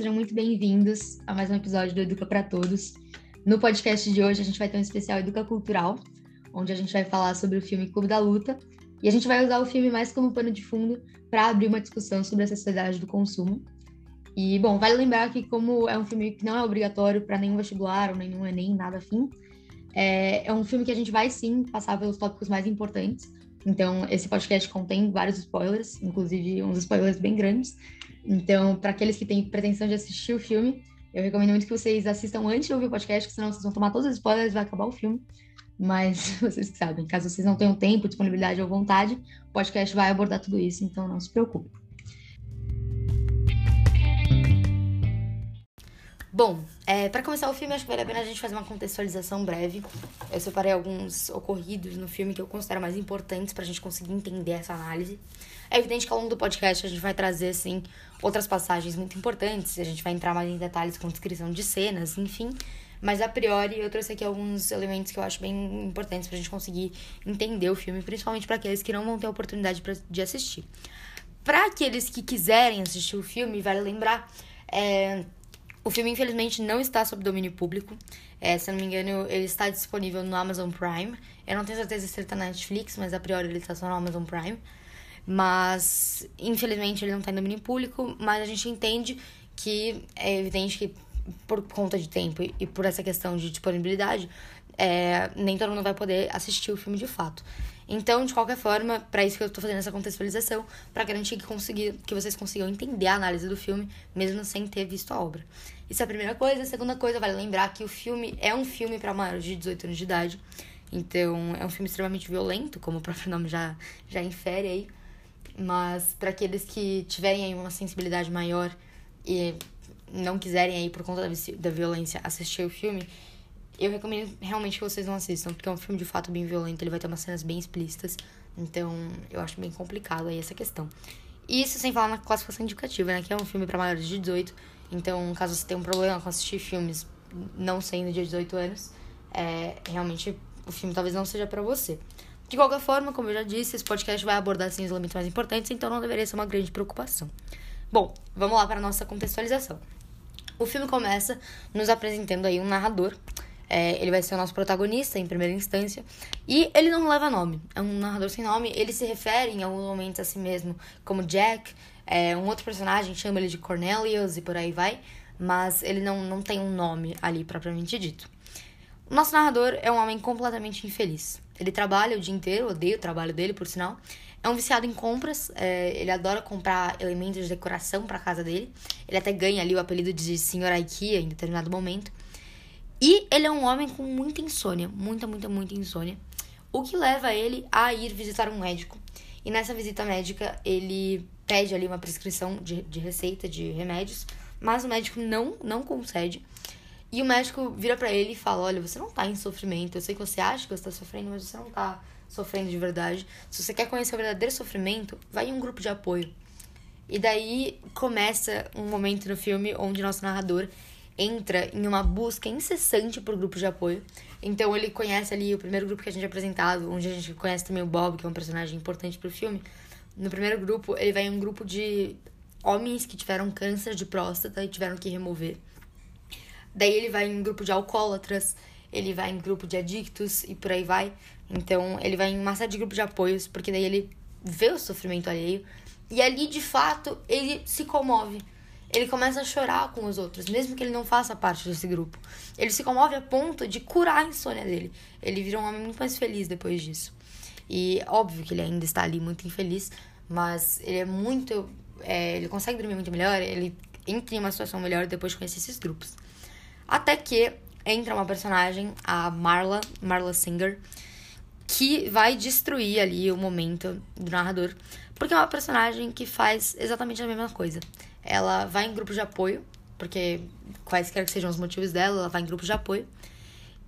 Sejam muito bem-vindos a mais um episódio do Educa para Todos. No podcast de hoje a gente vai ter um especial Educa Cultural, onde a gente vai falar sobre o filme Clube da Luta e a gente vai usar o filme mais como pano de fundo para abrir uma discussão sobre a sociedade do consumo. E, bom, vale lembrar que como é um filme que não é obrigatório para nenhum vestibular ou nenhum Enem, nada afim, é, é um filme que a gente vai sim passar pelos tópicos mais importantes. Então, esse podcast contém vários spoilers, inclusive uns spoilers bem grandes. Então, para aqueles que têm pretensão de assistir o filme, eu recomendo muito que vocês assistam antes de ouvir o podcast, senão vocês vão tomar todos os spoilers e vai acabar o filme. Mas vocês que sabem, caso vocês não tenham tempo, disponibilidade ou vontade, o podcast vai abordar tudo isso, então não se preocupe. Bom, é, para começar o filme, acho que vale a pena a gente fazer uma contextualização breve. Eu separei alguns ocorridos no filme que eu considero mais importantes para a gente conseguir entender essa análise. É evidente que ao longo do podcast a gente vai trazer, assim, outras passagens muito importantes, a gente vai entrar mais em detalhes com descrição de cenas, enfim. Mas a priori eu trouxe aqui alguns elementos que eu acho bem importantes pra gente conseguir entender o filme, principalmente para aqueles que não vão ter a oportunidade pra, de assistir. Para aqueles que quiserem assistir o filme, vale lembrar. É, o filme, infelizmente, não está sob domínio público. É, se eu não me engano, ele está disponível no Amazon Prime. Eu não tenho certeza se ele está na Netflix, mas a priori ele está só no Amazon Prime. Mas, infelizmente, ele não está em domínio público. Mas a gente entende que é evidente que, por conta de tempo e por essa questão de disponibilidade, é, nem todo mundo vai poder assistir o filme de fato. Então, de qualquer forma, para isso que eu estou fazendo essa contextualização, para garantir que, conseguir, que vocês consigam entender a análise do filme, mesmo sem ter visto a obra. Isso é a primeira coisa. A segunda coisa, vale lembrar que o filme é um filme para maiores de 18 anos de idade. Então, é um filme extremamente violento, como o próprio nome já, já infere aí. Mas, para aqueles que tiverem aí uma sensibilidade maior e não quiserem aí, por conta da, da violência, assistir o filme, eu recomendo realmente que vocês não assistam, porque é um filme de fato bem violento, ele vai ter umas cenas bem explícitas. Então, eu acho bem complicado aí essa questão. E isso sem falar na classificação indicativa, né? Que é um filme para maiores de 18. Então, caso você tenha um problema com assistir filmes não sendo de 18 anos, é, realmente o filme talvez não seja para você. De qualquer forma, como eu já disse, esse podcast vai abordar assim, os elementos mais importantes, então não deveria ser uma grande preocupação. Bom, vamos lá para a nossa contextualização. O filme começa nos apresentando aí um narrador é, ele vai ser o nosso protagonista em primeira instância. E ele não leva nome. É um narrador sem nome. Ele se refere em alguns momentos a si mesmo como Jack. É, um outro personagem chama ele de Cornelius e por aí vai. Mas ele não, não tem um nome ali propriamente dito. O nosso narrador é um homem completamente infeliz. Ele trabalha o dia inteiro, odeio o trabalho dele, por sinal. É um viciado em compras, é, ele adora comprar elementos de decoração para casa dele. Ele até ganha ali o apelido de Senhor IKEA em determinado momento. E ele é um homem com muita insônia, muita, muita, muita insônia. O que leva ele a ir visitar um médico. E nessa visita médica, ele pede ali uma prescrição de, de receita de remédios, mas o médico não, não concede. E o médico vira para ele e fala: Olha, você não tá em sofrimento. Eu sei que você acha que você tá sofrendo, mas você não tá sofrendo de verdade. Se você quer conhecer o verdadeiro sofrimento, vai em um grupo de apoio. E daí começa um momento no filme onde nosso narrador entra em uma busca incessante por grupos de apoio. Então ele conhece ali o primeiro grupo que a gente é apresentado, onde a gente conhece também o Bob, que é um personagem importante pro filme. No primeiro grupo, ele vai em um grupo de homens que tiveram câncer de próstata e tiveram que remover. Daí ele vai em um grupo de alcoólatras, ele vai em grupo de adictos e por aí vai. Então ele vai em uma série de grupos de apoios, porque daí ele vê o sofrimento alheio e ali de fato ele se comove ele começa a chorar com os outros, mesmo que ele não faça parte desse grupo. Ele se comove a ponto de curar a insônia dele. Ele vira um homem muito mais feliz depois disso. E óbvio que ele ainda está ali muito infeliz, mas ele é muito. É, ele consegue dormir muito melhor, ele entra em uma situação melhor depois de conhecer esses grupos. Até que entra uma personagem, a Marla, Marla Singer, que vai destruir ali o momento do narrador, porque é uma personagem que faz exatamente a mesma coisa ela vai em grupo de apoio, porque quaisquer que sejam os motivos dela, ela vai em grupo de apoio.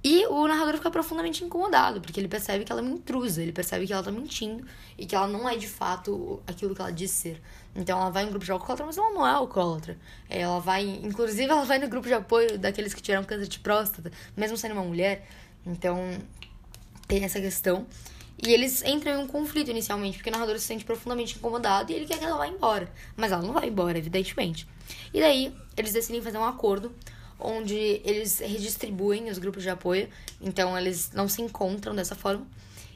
E o narrador fica profundamente incomodado, porque ele percebe que ela é uma intrusa, ele percebe que ela tá mentindo e que ela não é de fato aquilo que ela diz ser. Então ela vai em grupo de alcoólatra, mas ela não é alcoólatra. Ela vai, inclusive, ela vai no grupo de apoio daqueles que tiveram câncer de próstata, mesmo sendo uma mulher. Então tem essa questão. E eles entram em um conflito inicialmente, porque o narrador se sente profundamente incomodado e ele quer que ela vá embora. Mas ela não vai embora, evidentemente. E daí, eles decidem fazer um acordo onde eles redistribuem os grupos de apoio, então eles não se encontram dessa forma.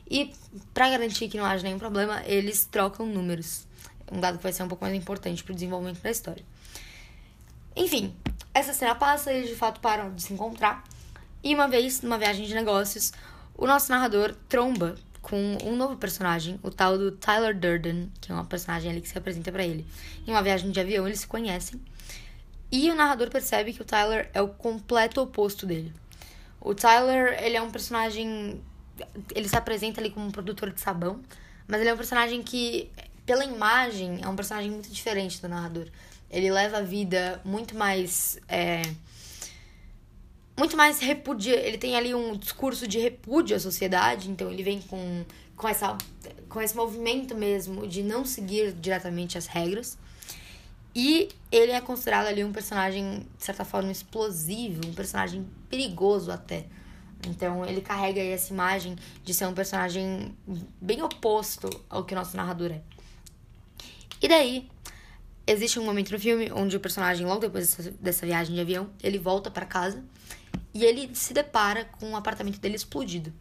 E para garantir que não haja nenhum problema, eles trocam números. Um dado que vai ser um pouco mais importante para o desenvolvimento da história. Enfim, essa cena passa eles de fato param de se encontrar. E uma vez, numa viagem de negócios, o nosso narrador tromba com um novo personagem, o tal do Tyler Durden, que é uma personagem ali que se apresenta para ele. Em uma viagem de avião, eles se conhecem. E o narrador percebe que o Tyler é o completo oposto dele. O Tyler, ele é um personagem. Ele se apresenta ali como um produtor de sabão, mas ele é um personagem que, pela imagem, é um personagem muito diferente do narrador. Ele leva a vida muito mais. É, muito mais repudia. Ele tem ali um discurso de repúdio à sociedade, então ele vem com, com, essa, com esse movimento mesmo de não seguir diretamente as regras. E ele é considerado ali um personagem, de certa forma, explosivo, um personagem perigoso até. Então ele carrega aí essa imagem de ser um personagem bem oposto ao que o nosso narrador é. E daí, existe um momento no filme onde o personagem, logo depois dessa, viagem de avião, ele volta para casa e ele se depara com o apartamento dele explodido.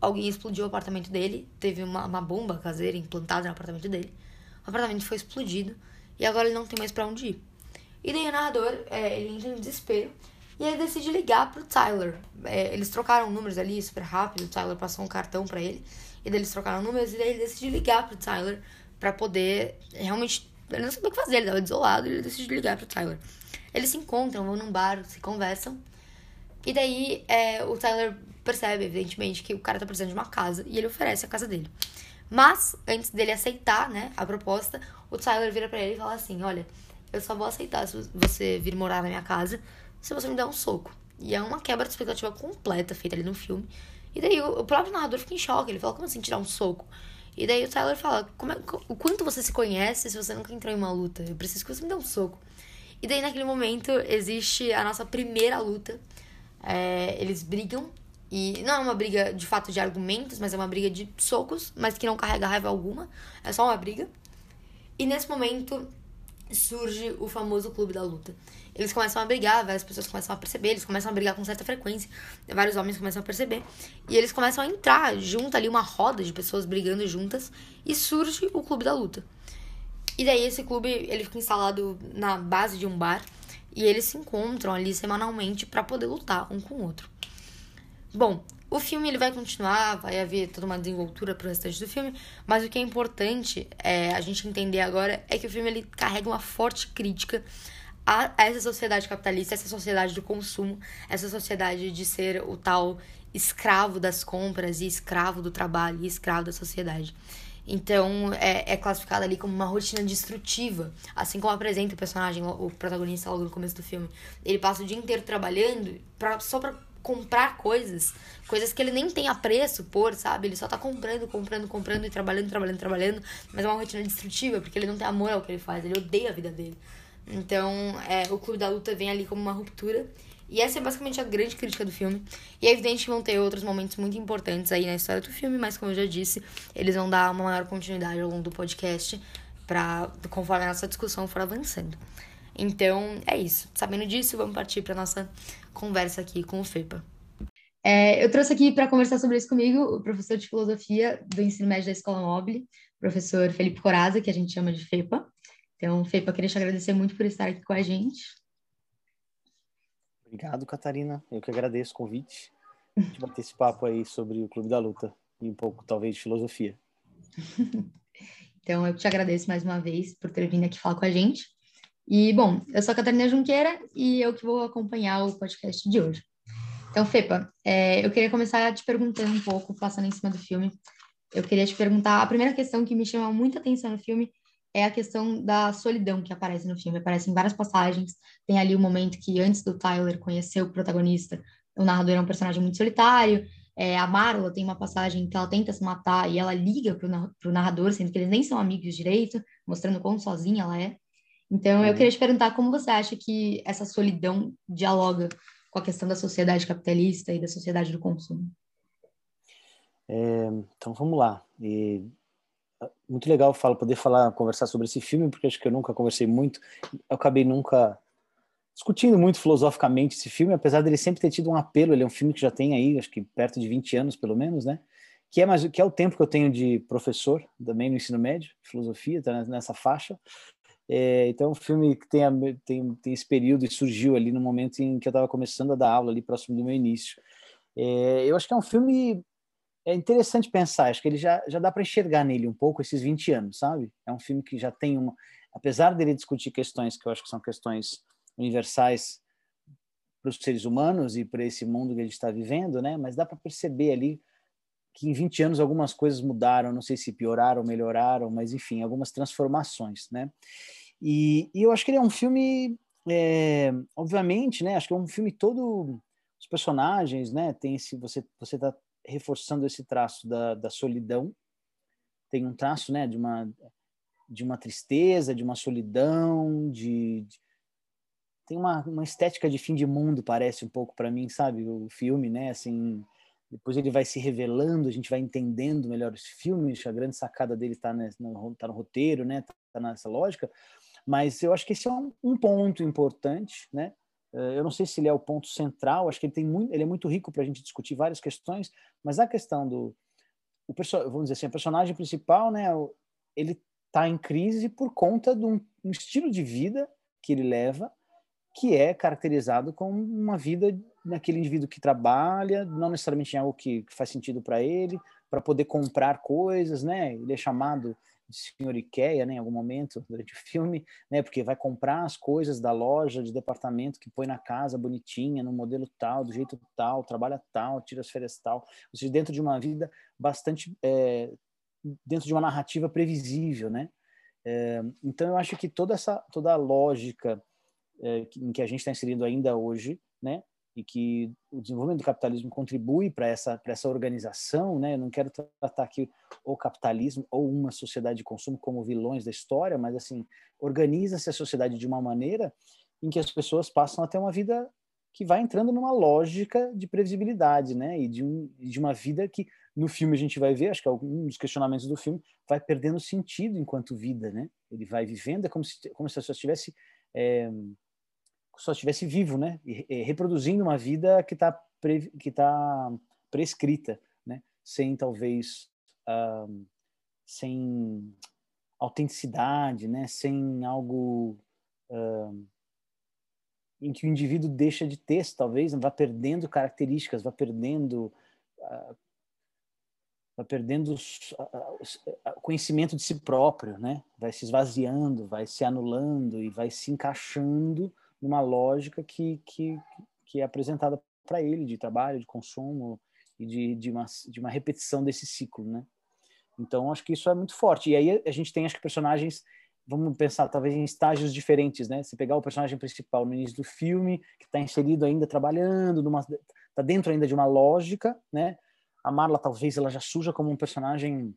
Alguém explodiu o apartamento dele, teve uma, uma bomba caseira implantada no apartamento dele. O apartamento foi explodido e agora ele não tem mais para onde ir. E daí o narrador, é, ele entra em desespero e ele decide ligar pro Tyler. É, eles trocaram números ali super rápido, o Tyler passou um cartão para ele. E daí eles trocaram números e daí ele decide ligar pro Tyler para poder realmente. Ele não sabia o que fazer, ele tava desolado e ele decide ligar pro Tyler. Eles se encontram, vão num bar, se conversam. E daí é, o Tyler percebe, evidentemente, que o cara tá precisando de uma casa e ele oferece a casa dele. Mas, antes dele aceitar, né, a proposta, o Tyler vira para ele e fala assim: Olha, eu só vou aceitar se você vir morar na minha casa se você me der um soco. E é uma quebra de expectativa completa feita ali no filme. E daí o próprio narrador fica em choque. Ele fala: Como assim tirar um soco? E daí o Tyler fala: como é, O quanto você se conhece se você nunca entrou em uma luta? Eu preciso que você me dê um soco. E daí naquele momento existe a nossa primeira luta. É, eles brigam e não é uma briga de fato de argumentos, mas é uma briga de socos, mas que não carrega raiva alguma. É só uma briga. E nesse momento surge o famoso clube da luta. Eles começam a brigar, várias pessoas começam a perceber, eles começam a brigar com certa frequência, vários homens começam a perceber, e eles começam a entrar junto ali, uma roda de pessoas brigando juntas, e surge o clube da luta. E daí esse clube, ele fica instalado na base de um bar, e eles se encontram ali semanalmente para poder lutar um com o outro. Bom, o filme ele vai continuar, vai haver toda uma desenvoltura pro restante do filme, mas o que é importante é, a gente entender agora é que o filme ele carrega uma forte crítica a, a essa sociedade capitalista, essa sociedade do consumo, essa sociedade de ser o tal escravo das compras e escravo do trabalho e escravo da sociedade. Então, é, é classificado ali como uma rotina destrutiva. Assim como apresenta o personagem, o protagonista logo no começo do filme. Ele passa o dia inteiro trabalhando pra, só pra comprar coisas, coisas que ele nem tem apreço por, sabe? Ele só tá comprando, comprando, comprando e trabalhando, trabalhando, trabalhando, mas é uma rotina destrutiva, porque ele não tem amor ao que ele faz, ele odeia a vida dele. Então, é, o Clube da Luta vem ali como uma ruptura. E essa é basicamente a grande crítica do filme. E é evidente que vão ter outros momentos muito importantes aí na história do filme, mas como eu já disse, eles vão dar uma maior continuidade ao longo do podcast para conforme a nossa discussão for avançando. Então, é isso. Sabendo disso, vamos partir para nossa conversa aqui com o FEPA. É, eu trouxe aqui para conversar sobre isso comigo o professor de filosofia do ensino médio da Escola Mobile, professor Felipe Coraza, que a gente chama de FEPA. Então, FEPA, queria te agradecer muito por estar aqui com a gente. Obrigado, Catarina. Eu que agradeço o convite de bater esse papo aí sobre o Clube da Luta e um pouco, talvez, de filosofia. então, eu te agradeço mais uma vez por ter vindo aqui falar com a gente. E, bom, eu sou a Catarina Junqueira e eu que vou acompanhar o podcast de hoje. Então, Fepa, é, eu queria começar te perguntando um pouco, passando em cima do filme. Eu queria te perguntar, a primeira questão que me chama muita atenção no filme é a questão da solidão que aparece no filme. Aparece em várias passagens. Tem ali o momento que, antes do Tyler conhecer o protagonista, o narrador é um personagem muito solitário. É, a Marla tem uma passagem que ela tenta se matar e ela liga para o narrador, sendo que eles nem são amigos direito, mostrando quão sozinha ela é. Então, eu uhum. queria te perguntar como você acha que essa solidão dialoga com a questão da sociedade capitalista e da sociedade do consumo. É, então vamos lá. E, muito legal falo, poder falar, conversar sobre esse filme, porque acho que eu nunca conversei muito. Eu acabei nunca discutindo muito filosoficamente esse filme, apesar dele sempre ter tido um apelo. Ele é um filme que já tem aí, acho que perto de 20 anos, pelo menos, né? Que é, mais, que é o tempo que eu tenho de professor também no ensino médio, filosofia, tá nessa faixa. É, então, é um filme que tem, tem, tem esse período e surgiu ali no momento em que eu estava começando a dar aula, ali próximo do meu início. É, eu acho que é um filme é interessante pensar, acho que ele já, já dá para enxergar nele um pouco esses 20 anos, sabe? É um filme que já tem uma. Apesar dele discutir questões que eu acho que são questões universais para os seres humanos e para esse mundo que a gente está vivendo, né? Mas dá para perceber ali que em 20 anos algumas coisas mudaram, não sei se pioraram, melhoraram, mas enfim, algumas transformações, né? E, e eu acho que ele é um filme, é, obviamente, né? Acho que é um filme todo os personagens, né? Tem esse você você está reforçando esse traço da, da solidão. Tem um traço, né? De uma de uma tristeza, de uma solidão, de, de tem uma, uma estética de fim de mundo parece um pouco para mim, sabe? O filme, né? Assim, depois ele vai se revelando, a gente vai entendendo melhor esse filme. A grande sacada dele está no, tá no roteiro, né? Tá nessa lógica. Mas eu acho que esse é um, um ponto importante, né? Eh, eu não sei se ele é o ponto central, acho que ele, tem muito, ele é muito rico para a gente discutir várias questões, mas a questão do. O vamos dizer assim, o personagem principal, né, ele está em crise por conta de um, um, estilo de vida que ele leva, que é caracterizado como uma vida naquele indivíduo que trabalha, não necessariamente em algo que, que faz sentido para ele, para poder comprar coisas, né? Ele é chamado de senhor Ikea, né, em algum momento durante o filme, né, porque vai comprar as coisas da loja de departamento que põe na casa bonitinha, no modelo tal, do jeito tal, trabalha tal, tira as férias tal, ou seja, dentro de uma vida bastante, é, dentro de uma narrativa previsível, né, é, então eu acho que toda essa, toda a lógica é, em que a gente está inserindo ainda hoje, né, e que o desenvolvimento do capitalismo contribui para essa para essa organização, né? Eu não quero tratar aqui o capitalismo ou uma sociedade de consumo como vilões da história, mas assim organiza-se a sociedade de uma maneira em que as pessoas passam a ter uma vida que vai entrando numa lógica de previsibilidade, né? E de, um, de uma vida que no filme a gente vai ver, acho que é um questionamentos do filme, vai perdendo sentido enquanto vida, né? Ele vai vivendo, é como se como se a pessoa estivesse é, só estivesse vivo, né? E, e reproduzindo uma vida que está que tá prescrita, né? Sem talvez uh, sem autenticidade, né? Sem algo uh, em que o indivíduo deixa de ter, talvez, vai perdendo características, vai perdendo uh, vai perdendo o conhecimento de si próprio, né? Vai se esvaziando, vai se anulando e vai se encaixando numa lógica que, que, que é apresentada para ele de trabalho, de consumo e de, de, uma, de uma repetição desse ciclo, né? Então, acho que isso é muito forte. E aí a gente tem, acho que, personagens, vamos pensar, talvez em estágios diferentes, né? Se pegar o personagem principal no início do filme, que está inserido ainda trabalhando, está dentro ainda de uma lógica, né? A Marla, talvez, ela já surja como um personagem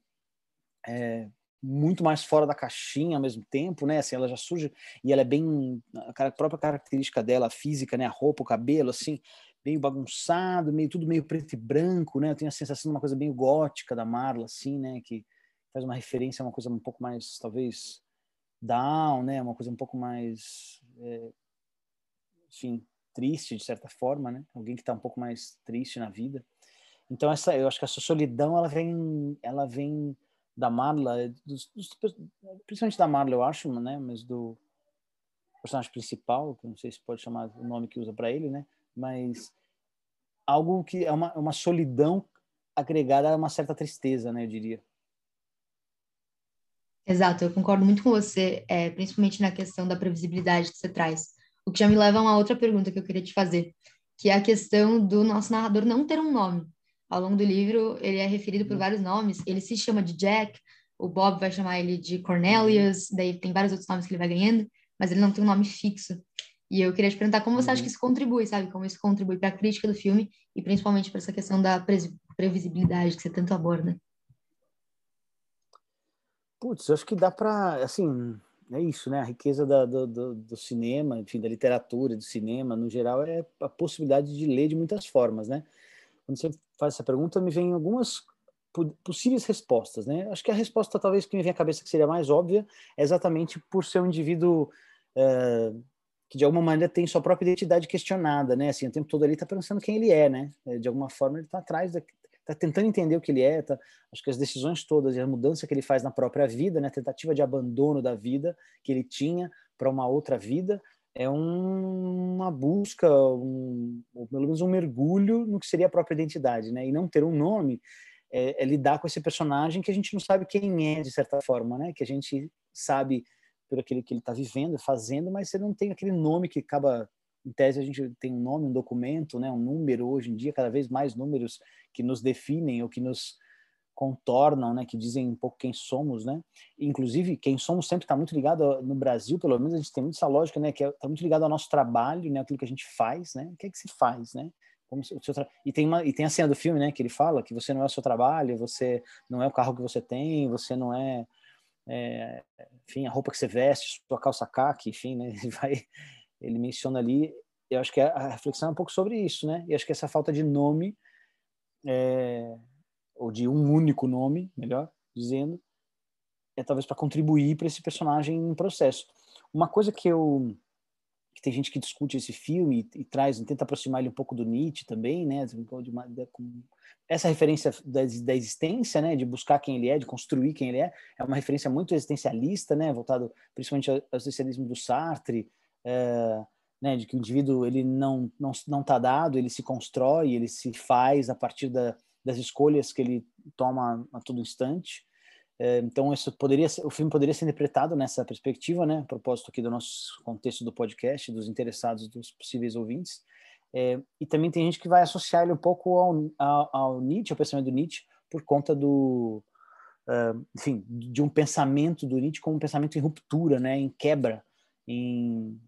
é, muito mais fora da caixinha ao mesmo tempo, né? Assim, ela já surge e ela é bem a própria característica dela, a física, né? A roupa, o cabelo, assim, meio bagunçado, meio tudo meio preto e branco, né? Eu tenho a sensação de uma coisa bem gótica da Marla, assim, né? Que faz uma referência a uma coisa um pouco mais, talvez, down, né? Uma coisa um pouco mais, é, enfim, triste de certa forma, né? Alguém que está um pouco mais triste na vida. Então essa, eu acho que essa solidão, ela vem, ela vem da Marla, é dos, dos, principalmente da Marla, eu acho, né? Mas do personagem principal, que não sei se pode chamar o nome que usa para ele, né? Mas algo que é uma, uma solidão agregada a uma certa tristeza, né? Eu diria. Exato, eu concordo muito com você, é, principalmente na questão da previsibilidade que você traz. O que já me leva a uma outra pergunta que eu queria te fazer, que é a questão do nosso narrador não ter um nome ao longo do livro, ele é referido por uhum. vários nomes. Ele se chama de Jack, o Bob vai chamar ele de Cornelius, daí tem vários outros nomes que ele vai ganhando, mas ele não tem um nome fixo. E eu queria te perguntar como você acha que uhum. isso contribui, sabe? Como isso contribui para a crítica do filme e principalmente para essa questão da previsibilidade que você tanto aborda. Putz, eu acho que dá para, assim, é isso, né? A riqueza da, do, do, do, cinema, enfim, da literatura, do cinema, no geral, é a possibilidade de ler de muitas formas, né? Quando você faz essa pergunta, me vem algumas possíveis respostas, né? Acho que a resposta talvez que me vem à cabeça que seria mais óbvia é exatamente por ser um indivíduo uh, que de alguma maneira tem sua própria identidade questionada, né? Assim, o tempo todo ele está pensando quem ele é, né? É, de alguma forma ele está atrás, está tentando entender o que ele é. Tá, acho que as decisões todas e a mudança que ele faz na própria vida, né? A tentativa de abandono da vida que ele tinha para uma outra vida é um, uma busca, um, ou pelo menos um mergulho no que seria a própria identidade, né? E não ter um nome é, é, lidar com esse personagem que a gente não sabe quem é, de certa forma, né? Que a gente sabe por aquele que ele está vivendo, fazendo, mas você não tem aquele nome que acaba em tese a gente tem um nome, um documento, né, um número hoje em dia, cada vez mais números que nos definem ou que nos contornam, né, que dizem um pouco quem somos, né? Inclusive, quem somos sempre está muito ligado no Brasil, pelo menos a gente tem muito essa lógica, né, que está é, muito ligado ao nosso trabalho, né, aquilo que a gente faz, né? O que é que se faz, né? Como se, tra... e tem uma e tem a cena do filme, né, que ele fala que você não é o seu trabalho, você não é o carro que você tem, você não é, é enfim, a roupa que você veste, sua calça caque, enfim, né, ele vai ele menciona ali, eu acho que a reflexão é um pouco sobre isso, né? E acho que essa falta de nome é, ou de um único nome, melhor dizendo, é talvez para contribuir para esse personagem em processo. Uma coisa que eu que tem gente que discute esse filme e, e, traz, tenta aproximar ele um pouco do Nietzsche também, né? Essa referência da, da, existência, né? De buscar quem ele é, de construir quem ele é, é uma referência muito existencialista, né? Voltado principalmente ao existencialismo do Sartre, é, né? De que o indivíduo ele não não não está dado, ele se constrói, ele se faz a partir da, das escolhas que ele toma a todo instante. É, então, isso poderia ser, o filme poderia ser interpretado nessa perspectiva, né? A propósito aqui do nosso contexto do podcast, dos interessados, dos possíveis ouvintes. É, e também tem gente que vai associar ele um pouco ao, ao, ao Nietzsche, ao pensamento do Nietzsche, por conta do, uh, enfim, de um pensamento do Nietzsche como um pensamento em ruptura, né? Em quebra, em,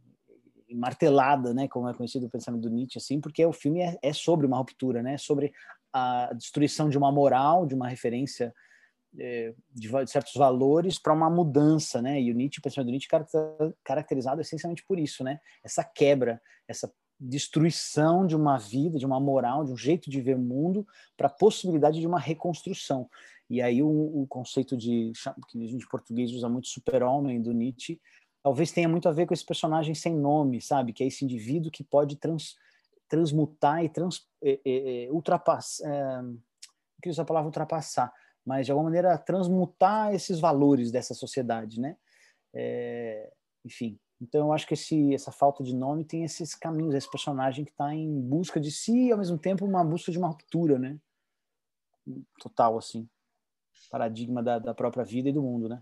martelada, né? Como é conhecido o pensamento do Nietzsche, assim, porque o filme é, é sobre uma ruptura, né? Sobre a destruição de uma moral, de uma referência é, de, certos valores para uma mudança, né? E o Nietzsche, o pensamento do Nietzsche, caracterizado essencialmente por isso, né? Essa quebra, essa destruição de uma vida, de uma moral, de um jeito de ver o mundo, para a possibilidade de uma reconstrução. E aí o, o conceito de que a gente em português usa muito super-homem do Nietzsche, talvez tenha muito a ver com esse personagem sem nome, sabe? Que é esse indivíduo que pode trans, transmutar e trans, é, é, é ultrapassar, é, não queria usar a palavra ultrapassar, mas de alguma maneira transmutar esses valores dessa sociedade, né? É, enfim, então eu acho que esse, essa falta de nome tem esses caminhos, esse personagem que está em busca de si e ao mesmo tempo uma busca de uma ruptura, né? Total, assim, paradigma da, da própria vida e do mundo, né?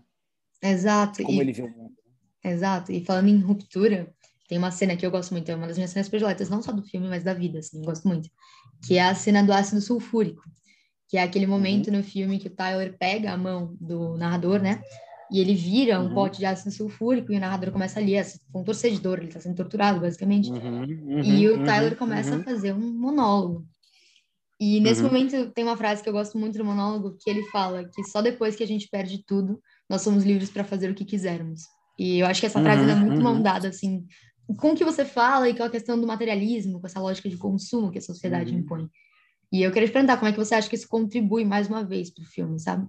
Exato. Como e, ele vê o mundo. Exato. E falando em ruptura, tem uma cena que eu gosto muito, é uma das minhas cenas prediletas, não só do filme, mas da vida, assim, gosto muito, que é a cena do ácido sulfúrico que é aquele momento uhum. no filme que o Tyler pega a mão do narrador, né? E ele vira um uhum. pote de ácido sulfúrico e o narrador começa ali, com um torcedor, ele está sendo torturado, basicamente. Uhum. uhum. E o Tyler uhum, começa a uhum. fazer um monólogo. E nesse momento tem uma frase que eu gosto muito do monólogo, que ele fala que só depois que a gente perde tudo, nós somos livres para fazer o que quisermos. E eu acho que essa frase é muito mandada, assim, com o que você fala e com a questão do materialismo, com essa lógica de consumo que a sociedade impõe. E eu queria te perguntar como é que você acha que isso contribui mais uma vez para o filme, sabe?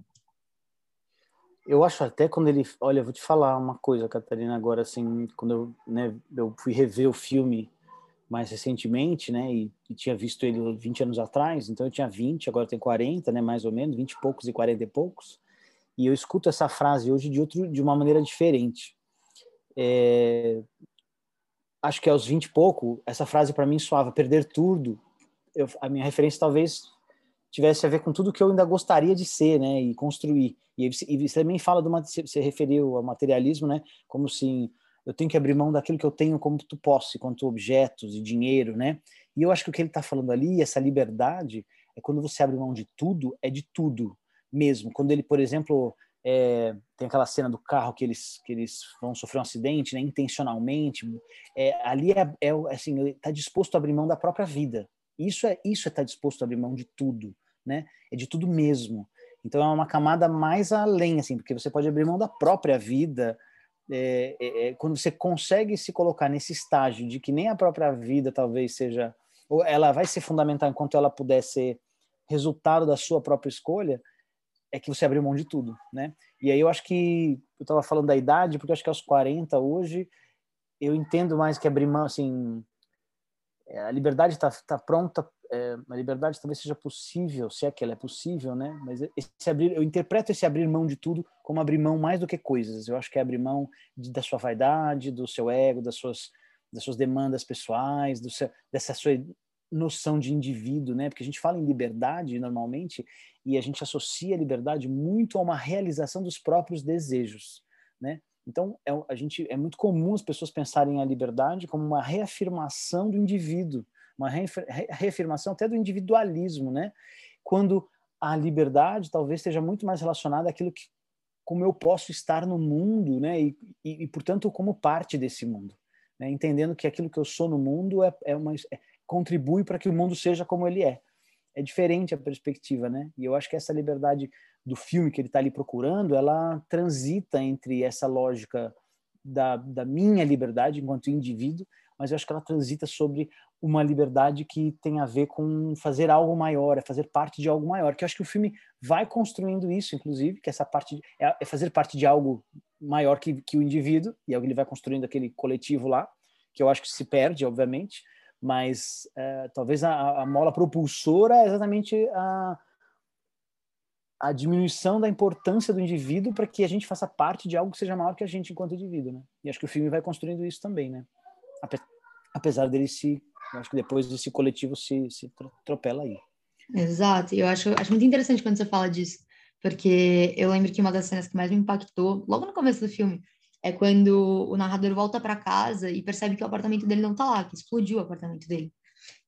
Eu acho até quando ele, olha, eu vou te falar uma coisa, Catarina, agora assim, quando eu, né, eu fui rever o filme mais recentemente, né, e, e, tinha visto ele 20 anos atrás, então eu tinha 20, agora tem 40, né, mais ou menos, 20 e poucos e 40 e poucos, e eu escuto essa frase hoje de outro, de uma maneira diferente. É, acho que aos 20 e pouco, essa frase para mim soava perder tudo eu, a minha referência talvez tivesse a ver com tudo que eu ainda gostaria de ser, né, e construir. E, e você também fala do você referiu ao materialismo, né, como se eu tenho que abrir mão daquilo que eu tenho como tu posse, quanto objetos e dinheiro, né? E eu acho que o que ele está falando ali, essa liberdade, é quando você abre mão de tudo, é de tudo mesmo. Quando ele, por exemplo, é, tem aquela cena do carro que eles que eles vão sofrer um acidente, né, intencionalmente, é, ali é, é assim, está disposto a abrir mão da própria vida, isso é isso é estar disposto a abrir mão de tudo, né? É de tudo mesmo. Então é uma camada mais além, assim, porque você pode abrir mão da própria vida é, é, é, quando você consegue se colocar nesse estágio de que nem a própria vida talvez seja, ou ela vai ser fundamental enquanto ela puder ser resultado da sua própria escolha, é que você abriu mão de tudo, né? E aí eu acho que eu estava falando da idade, porque acho que aos 40 hoje eu entendo mais que abrir mão, assim, é, a liberdade está tá pronta, é, a liberdade talvez seja possível, se é que ela é possível, né? Mas esse abrir, eu interpreto esse abrir mão de tudo como abrir mão mais do que coisas. Eu acho que é abrir mão de, da sua vaidade, do seu ego, das suas das suas demandas pessoais, do seu, dessa sua noção de indivíduo, né? Porque a gente fala em liberdade normalmente e a gente associa a liberdade muito a uma realização dos próprios desejos, né? Então, é, a gente, é muito comum as pessoas pensarem a liberdade como uma reafirmação do indivíduo, uma reafirmação até do individualismo, né? Quando a liberdade talvez esteja muito mais relacionada àquilo que como eu posso estar no mundo, né? E, e, e portanto, como parte desse mundo, né? Entendendo que aquilo que eu sou no mundo é, é uma é, contribui para que o mundo seja como ele é. É diferente a perspectiva, né? E eu acho que essa liberdade do filme que ele está ali procurando, ela transita entre essa lógica da, da minha liberdade enquanto indivíduo, mas eu acho que ela transita sobre uma liberdade que tem a ver com fazer algo maior, é fazer parte de algo maior. Que eu acho que o filme vai construindo isso, inclusive, que essa parte é, é fazer parte de algo maior que, que o indivíduo, e é ele vai construindo aquele coletivo lá, que eu acho que se perde, obviamente, mas é, talvez a, a, mola propulsora é exatamente a, a diminuição da importância do indivíduo para que a gente faça parte de algo que seja maior que a gente enquanto indivíduo, né? E acho que o filme vai construindo isso também, né? Apesar dele se, acho que depois esse coletivo se, se atropela aí. Exato, eu acho, acho muito interessante quando você fala disso, porque eu lembro que uma das cenas que mais me impactou, logo no começo do filme, é quando o narrador volta para casa e percebe que o apartamento dele não tá lá, que explodiu o apartamento dele.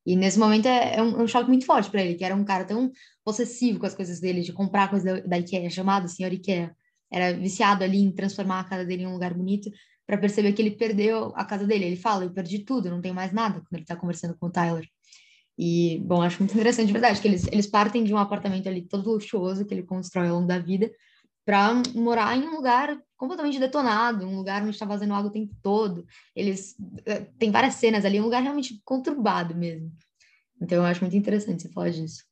E nesse momento é, é, um, é um, choque muito forte para ele, que era um cara tão possessivo com as coisas dele, de comprar coisas da, da IKEA, chamado Senhor IKEA. Era viciado ali em transformar a casa dele em um lugar bonito, para perceber que ele perdeu a casa dele. Ele fala: Eu perdi tudo, não tenho mais nada, quando ele tá conversando com o Tyler. E, bom, acho muito interessante, de verdade, que eles, eles partem de um apartamento ali todo luxuoso que ele constrói ao longo da vida para morar em um lugar completamente detonado, um lugar onde está vazando água o tempo todo. Eles eh, tem várias cenas ali, um lugar realmente conturbado mesmo. Então eu acho muito interessante você falar disso.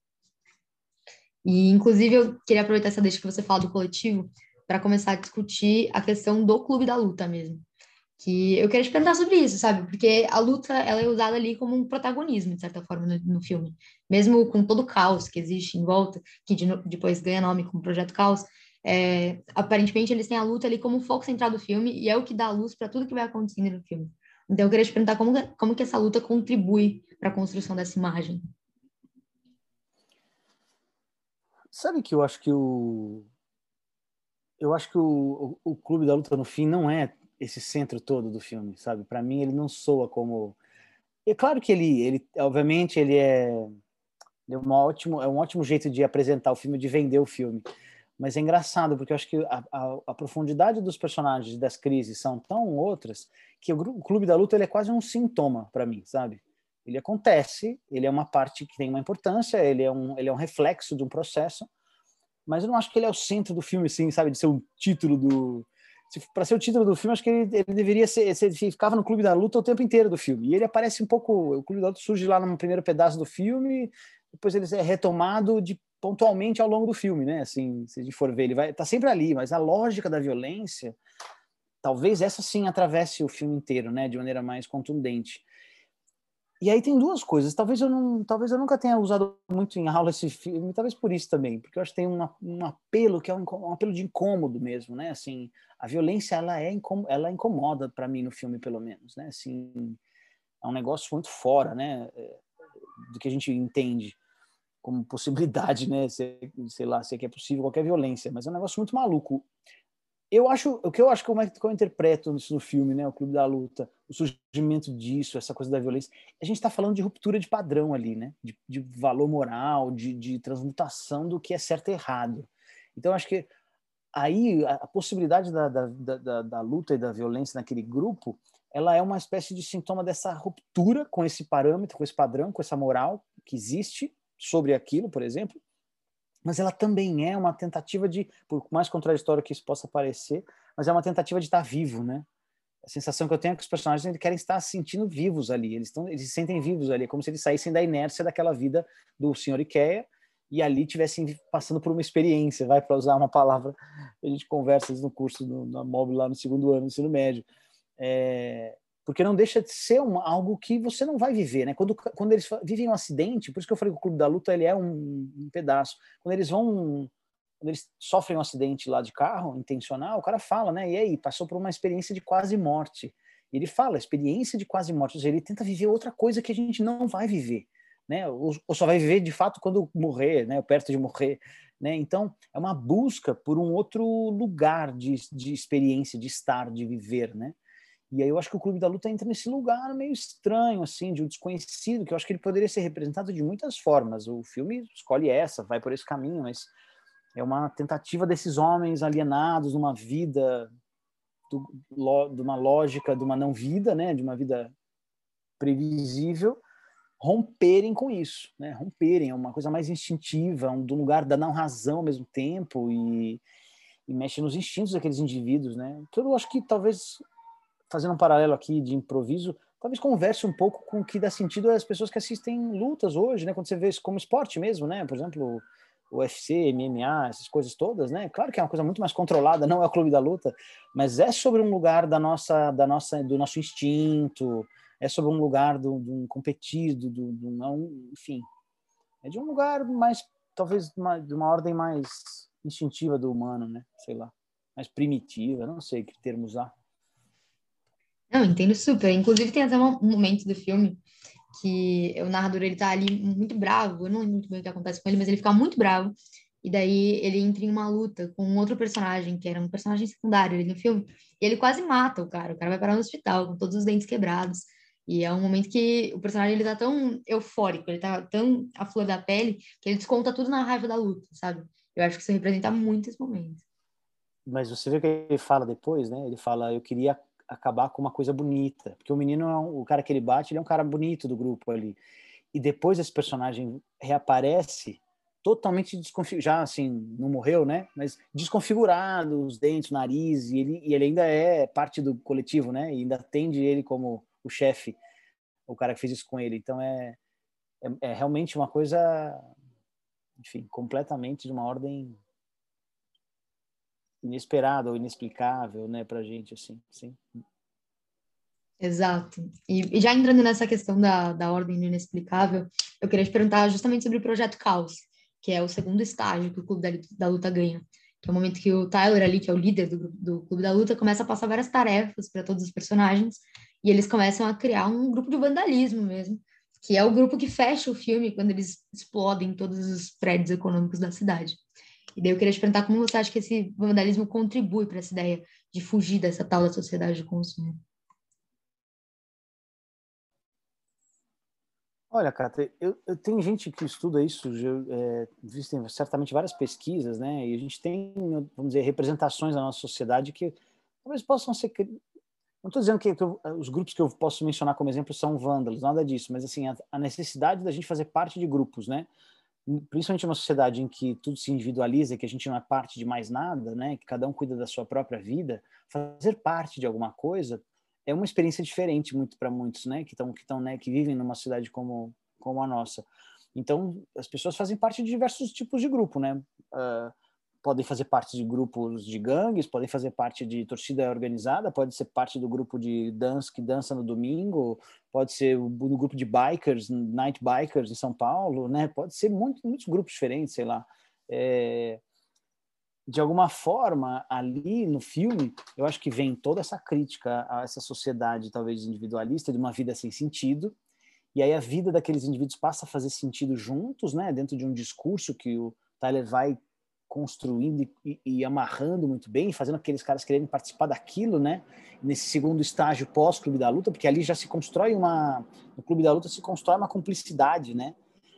E inclusive eu queria aproveitar essa deixa que você fala do coletivo para começar a discutir a questão do clube da luta mesmo. Que eu queria te perguntar sobre isso, sabe? Porque a luta ela é usada ali como um protagonismo, de certa forma, no, no filme. Mesmo com todo o caos que existe em volta, que de, depois ganha nome como Projeto Caos, é, aparentemente eles têm a luta ali como foco central do filme e é o que dá luz para tudo que vai acontecendo no filme. Então eu queria te perguntar como, como que essa luta contribui para a construção dessa imagem. Sabe que eu acho que o eu acho que o, o, o clube da luta no fim não é esse centro todo do filme, sabe? Para mim ele não soa como é claro que ele ele obviamente ele é, é um ótimo é um ótimo jeito de apresentar o filme, de vender o filme mas é engraçado porque eu acho que a, a, a profundidade dos personagens das crises são tão outras que o, o clube da luta ele é quase um sintoma para mim, sabe? Ele acontece, ele é uma parte que tem uma importância, ele é um, ele é um reflexo de um processo, mas eu não acho que ele é o centro do filme, assim, sabe? De ser o título do. Para ser o título do filme, acho que ele, ele deveria ser, ser. ficava no Clube da Luta o tempo inteiro do filme. E ele aparece um pouco. O Clube da Luta surge lá no primeiro pedaço do filme, depois ele é retomado de pontualmente ao longo do filme, né? Assim, se a gente for ver, ele vai tá sempre ali, mas a lógica da violência, talvez essa sim atravesse o filme inteiro, né, de maneira mais contundente. E aí tem duas coisas. Talvez eu não, talvez eu nunca tenha usado muito em aula esse filme, talvez por isso também, porque eu acho que tem um, um apelo que é um, um, apelo de incômodo mesmo, né? Assim, a violência ela é ela incomoda para mim no filme pelo menos, né? Assim, é um negócio muito fora, né, é, do que a gente entende como possibilidade, né? Se, sei lá, se é que é possível qualquer violência, mas é um negócio muito maluco. Eu acho, o que eu acho como é que eu interpreto isso no filme, né? O Clube da Luta, o surgimento disso, essa coisa da violência. A gente está falando de ruptura de padrão ali, né? De, de valor moral, de, de, transmutação do que é certo e errado. Então, acho que aí a, a possibilidade da, da, da, da luta e da violência naquele grupo ela é uma espécie de sintoma dessa ruptura com esse parâmetro, com esse padrão, com essa moral que existe sobre aquilo, por exemplo, mas ela também é uma tentativa de, por mais contraditório que isso possa parecer, mas é uma tentativa de estar vivo, né? A sensação que eu tenho é que os personagens querem estar se sentindo vivos ali, eles, estão, eles se sentem vivos ali, é como se eles saíssem da inércia daquela vida do Sr. Ikea e ali tivessem passando por uma experiência, vai para usar uma palavra a gente conversa no curso no, na MOB lá no segundo ano do ensino médio. É, porque não deixa de ser uma, algo que você não vai viver, né? Quando, quando eles vivem um acidente, por isso que eu falei que o Clube da Luta ele é um, um pedaço. Quando eles vão, quando eles sofrem um acidente lá de carro intencional, o cara fala, né? E aí, passou por uma experiência de quase morte. E ele fala, experiência de quase morte, ou seja, ele tenta viver outra coisa que a gente não vai viver, né? Ou, ou só vai viver de fato quando morrer, né? Perto de morrer, né? Então, é uma busca por um outro lugar de, de experiência, de estar, de viver, né? E aí eu acho que o Clube da Luta entra nesse lugar meio estranho, assim, de um desconhecido, que eu acho que ele poderia ser representado de muitas formas. O filme escolhe essa, vai por esse caminho, mas é uma tentativa desses homens alienados numa vida, do, de uma lógica de uma não vida, né, de uma vida previsível, romperem com isso, né, romperem, é uma coisa mais instintiva, um, do lugar da não razão ao mesmo tempo e, e mexe nos instintos daqueles indivíduos, né, que eu acho que talvez fazendo um paralelo aqui de improviso, talvez converse um pouco com o que dá sentido às pessoas que assistem lutas hoje, né? Quando você vê isso como esporte mesmo, né? Por exemplo, UFC, MMA, essas coisas todas, né? Claro que é uma coisa muito mais controlada, não é o clube da luta, mas é sobre um lugar da nossa, da nossa, do nosso instinto, é sobre um lugar do, do competir, do, do, do não, enfim, é de um lugar mais, talvez, uma, de uma ordem mais instintiva do humano, né? Sei lá, mais primitiva, não sei que termo usar. Não, entendo super. Inclusive, tem até um momento do filme que o narrador ele tá ali muito bravo. Eu não lembro muito bem o que acontece com ele, mas ele fica muito bravo. E daí ele entra em uma luta com outro personagem, que era um personagem secundário ali no filme, e ele quase mata o cara. O cara vai parar no hospital com todos os dentes quebrados. E é um momento que o personagem ele tá tão eufórico, ele tá tão à flor da pele, que ele desconta tudo na raiva da luta, sabe? Eu acho que isso representa muito esse momento. Mas você vê que ele fala depois, né? Ele fala: Eu queria acabar com uma coisa bonita. Porque o menino, é um, o cara que ele bate, ele é um cara bonito do grupo ali. E depois esse personagem reaparece totalmente desconfigurado, já assim, não morreu, né? Mas desconfigurado, os dentes, o nariz, e ele, e ele ainda é parte do coletivo, né? E ainda atende ele como o chefe, o cara que fez isso com ele. Então é, é, é realmente uma coisa, enfim, completamente de uma ordem inesperado ou inexplicável, né, para gente assim, sim. Exato. E, e, já entrando nessa questão da, da ordem do inexplicável, eu queria te perguntar justamente sobre o projeto Caos, que é o segundo estágio que o Clube da, da Luta ganha, que é o momento que o Tyler ali, que é o líder do, do Clube da Luta, começa a passar várias tarefas para todos os personagens e eles começam a criar um grupo de vandalismo mesmo, que é o grupo que fecha o filme quando eles explodem todos os prédios econômicos da cidade. E daí eu queria te perguntar como você acha que esse vandalismo contribui para essa ideia de fugir dessa tal da sociedade de consumo. Olha, Cata, eu, eu tenho gente que estuda isso, eu, é, existem certamente várias pesquisas, né? E a gente tem, vamos dizer, representações da nossa sociedade que talvez possam ser. Não estou dizendo que, que eu, os grupos que eu posso mencionar como exemplo são vândalos, nada disso, mas assim, a, a necessidade da gente fazer parte de grupos, né? Principalmente uma sociedade em que tudo se individualiza, que a gente não é parte de mais nada, né, que cada um cuida da sua própria vida, fazer parte de alguma coisa é uma experiência diferente muito para muitos, né, que estão que estão né, que vivem numa cidade como como a nossa. Então, as pessoas fazem parte de diversos tipos de grupo, né? Uh, podem fazer parte de grupos de gangues, podem fazer parte de torcida organizada, pode ser parte do grupo de dança que dança no domingo, pode ser do grupo de bikers, night bikers em São Paulo, né? Pode ser muito, muitos grupos diferentes, sei lá. É... De alguma forma, ali no filme, eu acho que vem toda essa crítica a essa sociedade talvez individualista de uma vida sem sentido, e aí a vida daqueles indivíduos passa a fazer sentido juntos, né? Dentro de um discurso que o Tyler vai construindo e, e, amarrando muito bem, fazendo aqueles caras quererem participar daquilo, né? Nesse segundo estágio pós-Clube da Luta, porque ali já se constrói uma. No Clube da Luta se constrói uma cumplicidade, né?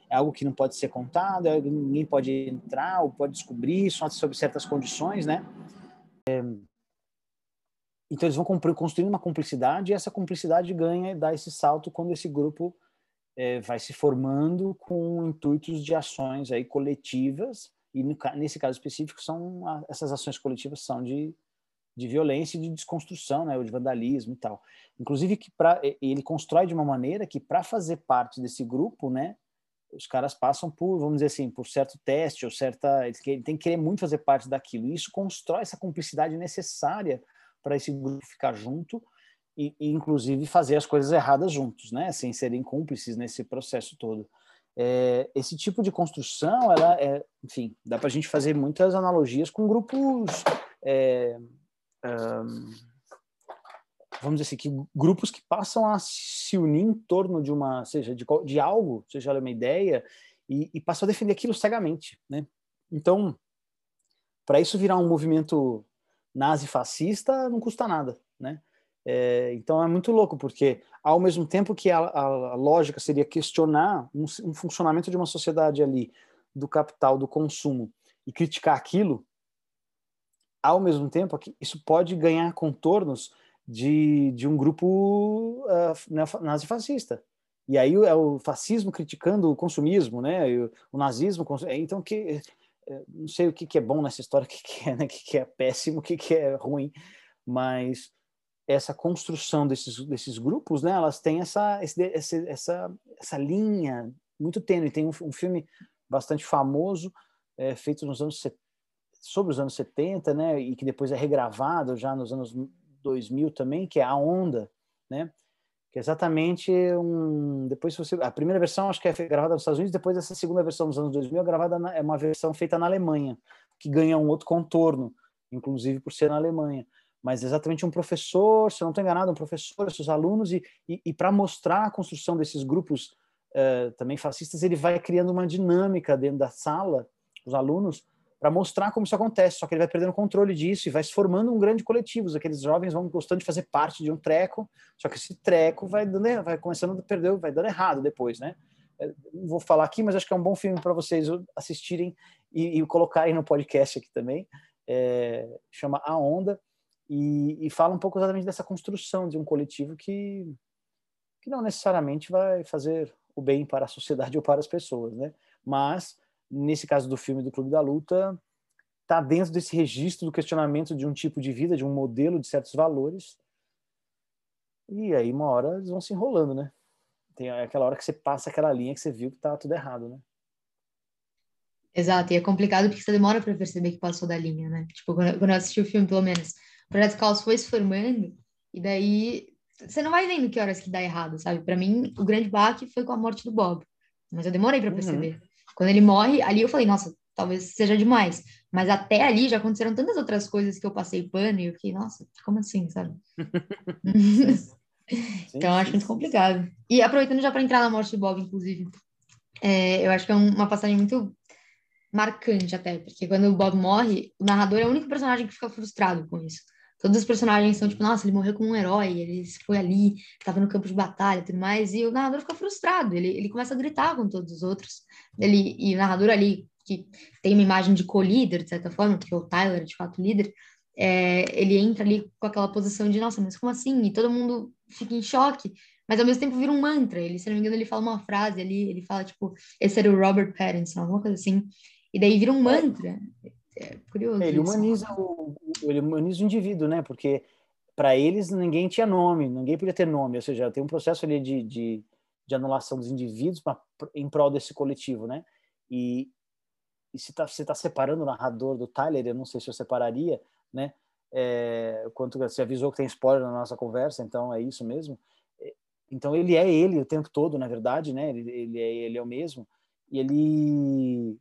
É algo que não pode ser contado, é, ninguém pode entrar ou pode descobrir, só sob certas condições, né? É, então eles vão construindo uma cumplicidade e essa cumplicidade ganha e dá esse salto quando esse grupo é, vai se formando com intuitos de ações aí coletivas e no, nesse caso específico são essas ações coletivas são de, de violência e de desconstrução, né, ou de vandalismo e tal. Inclusive que para ele constrói de uma maneira que para fazer parte desse grupo, né, os caras passam por, vamos dizer assim, por certo teste ou certa. Eles têm que querer muito fazer parte daquilo. E isso constrói essa cumplicidade necessária para esse grupo ficar junto e, e, inclusive, fazer as coisas erradas juntos, né? Sem serem cúmplices nesse processo todo. É, esse tipo de construção, ela é, enfim, dá para a gente fazer muitas analogias com grupos. É, um, vamos dizer assim, que grupos que passam a se unir em torno de uma, seja de, de algo, seja uma ideia, e, e passam a defender aquilo cegamente, né? Então, para isso virar um movimento nazi-fascista, não custa nada, né? É, então é muito louco, porque ao mesmo tempo que a, a, lógica seria questionar um, um, funcionamento de uma sociedade ali, do capital, do consumo, e criticar aquilo, ao mesmo tempo isso pode ganhar contornos de, de um grupo uh, nazifascista. E aí é o fascismo criticando o consumismo, né? O, o nazismo, então que é, não sei o que, que é bom nessa história, o que, que é, né? o que, que é péssimo, o que, que é ruim, mas essa construção desses, desses grupos, né? Elas têm essa, essa, essa, essa linha muito tênue. Tem um, um filme bastante famoso é, feito nos anos sobre os anos 70, né? E que depois é regravado já nos anos 2000 também, que é A Onda, né? Que é exatamente um. Depois, você. A primeira versão acho que é gravada nos Estados Unidos, depois essa segunda versão dos anos 2000 é gravada na... é uma versão feita na Alemanha, que ganha um outro contorno, inclusive por ser na Alemanha. Mas exatamente um professor, se eu não estou enganado, um professor, seus alunos, e, e, e para mostrar a construção desses grupos uh, também fascistas, ele vai criando uma dinâmica dentro da sala, os alunos, para mostrar como isso acontece, só que ele vai perdendo o controle disso e vai se formando um grande coletivo. Aqueles jovens vão gostando de fazer parte de um treco, só que esse treco vai dando, vai começando a perder, vai dando errado depois, né? Não vou falar aqui, mas acho que é um bom filme para vocês assistirem e, e, colocarem no podcast aqui também. É, chama A Onda e, e fala um pouco exatamente dessa construção de um coletivo que, que não necessariamente vai fazer o bem para a sociedade ou para as pessoas, né? Mas nesse caso do filme do Clube da Luta, está dentro desse registro do questionamento de um tipo de vida, de um modelo de certos valores. E aí, uma hora, eles vão se enrolando, né? Tem aquela hora que você passa aquela linha que você viu que tá tudo errado, né? Exato, e é complicado porque você demora para perceber que passou da linha, né? Tipo, quando eu assisti o filme, pelo menos, Projeto Caos foi se formando, e daí você não vai vendo que horas que dá errado, sabe? Para mim, o grande baque foi com a morte do Bob, mas eu demorei para uhum. perceber. Uhum. Quando ele morre, ali eu falei, nossa, talvez seja demais. Mas até ali já aconteceram tantas outras coisas que eu passei pano e eu fiquei, nossa, como assim, sabe? então acho muito complicado. E aproveitando já para entrar na morte do Bob, inclusive, é, eu acho que é uma passagem muito marcante até, porque quando o Bob morre, o narrador é o único personagem que fica frustrado com isso. Todos os personagens são tipo, nossa, ele morreu como um herói, ele foi ali, estava no campo de batalha e tudo mais, e o narrador fica frustrado, ele, ele começa a gritar com todos os outros. Ele, e o narrador ali, que tem uma imagem de co-líder, de certa forma, porque o Tyler é de fato líder, é, ele entra ali com aquela posição de, nossa, mas como assim? E todo mundo fica em choque, mas ao mesmo tempo vira um mantra. Ele, se não me engano, ele fala uma frase ali, ele fala, tipo, esse era o Robert Pattinson, alguma coisa assim, e daí vira um mantra. É curioso. Ele humaniza, o, ele humaniza o indivíduo, né? Porque para eles ninguém tinha nome, ninguém podia ter nome, ou seja, tem um processo ali de, de, de anulação dos indivíduos pra, em prol desse coletivo, né? E, e se tá, você está separando o narrador do Tyler, eu não sei se eu separaria, né? É, quanto você avisou que tem spoiler na nossa conversa, então é isso mesmo. É, então ele é ele o tempo todo, na verdade, né? Ele, ele é ele é o mesmo. E ele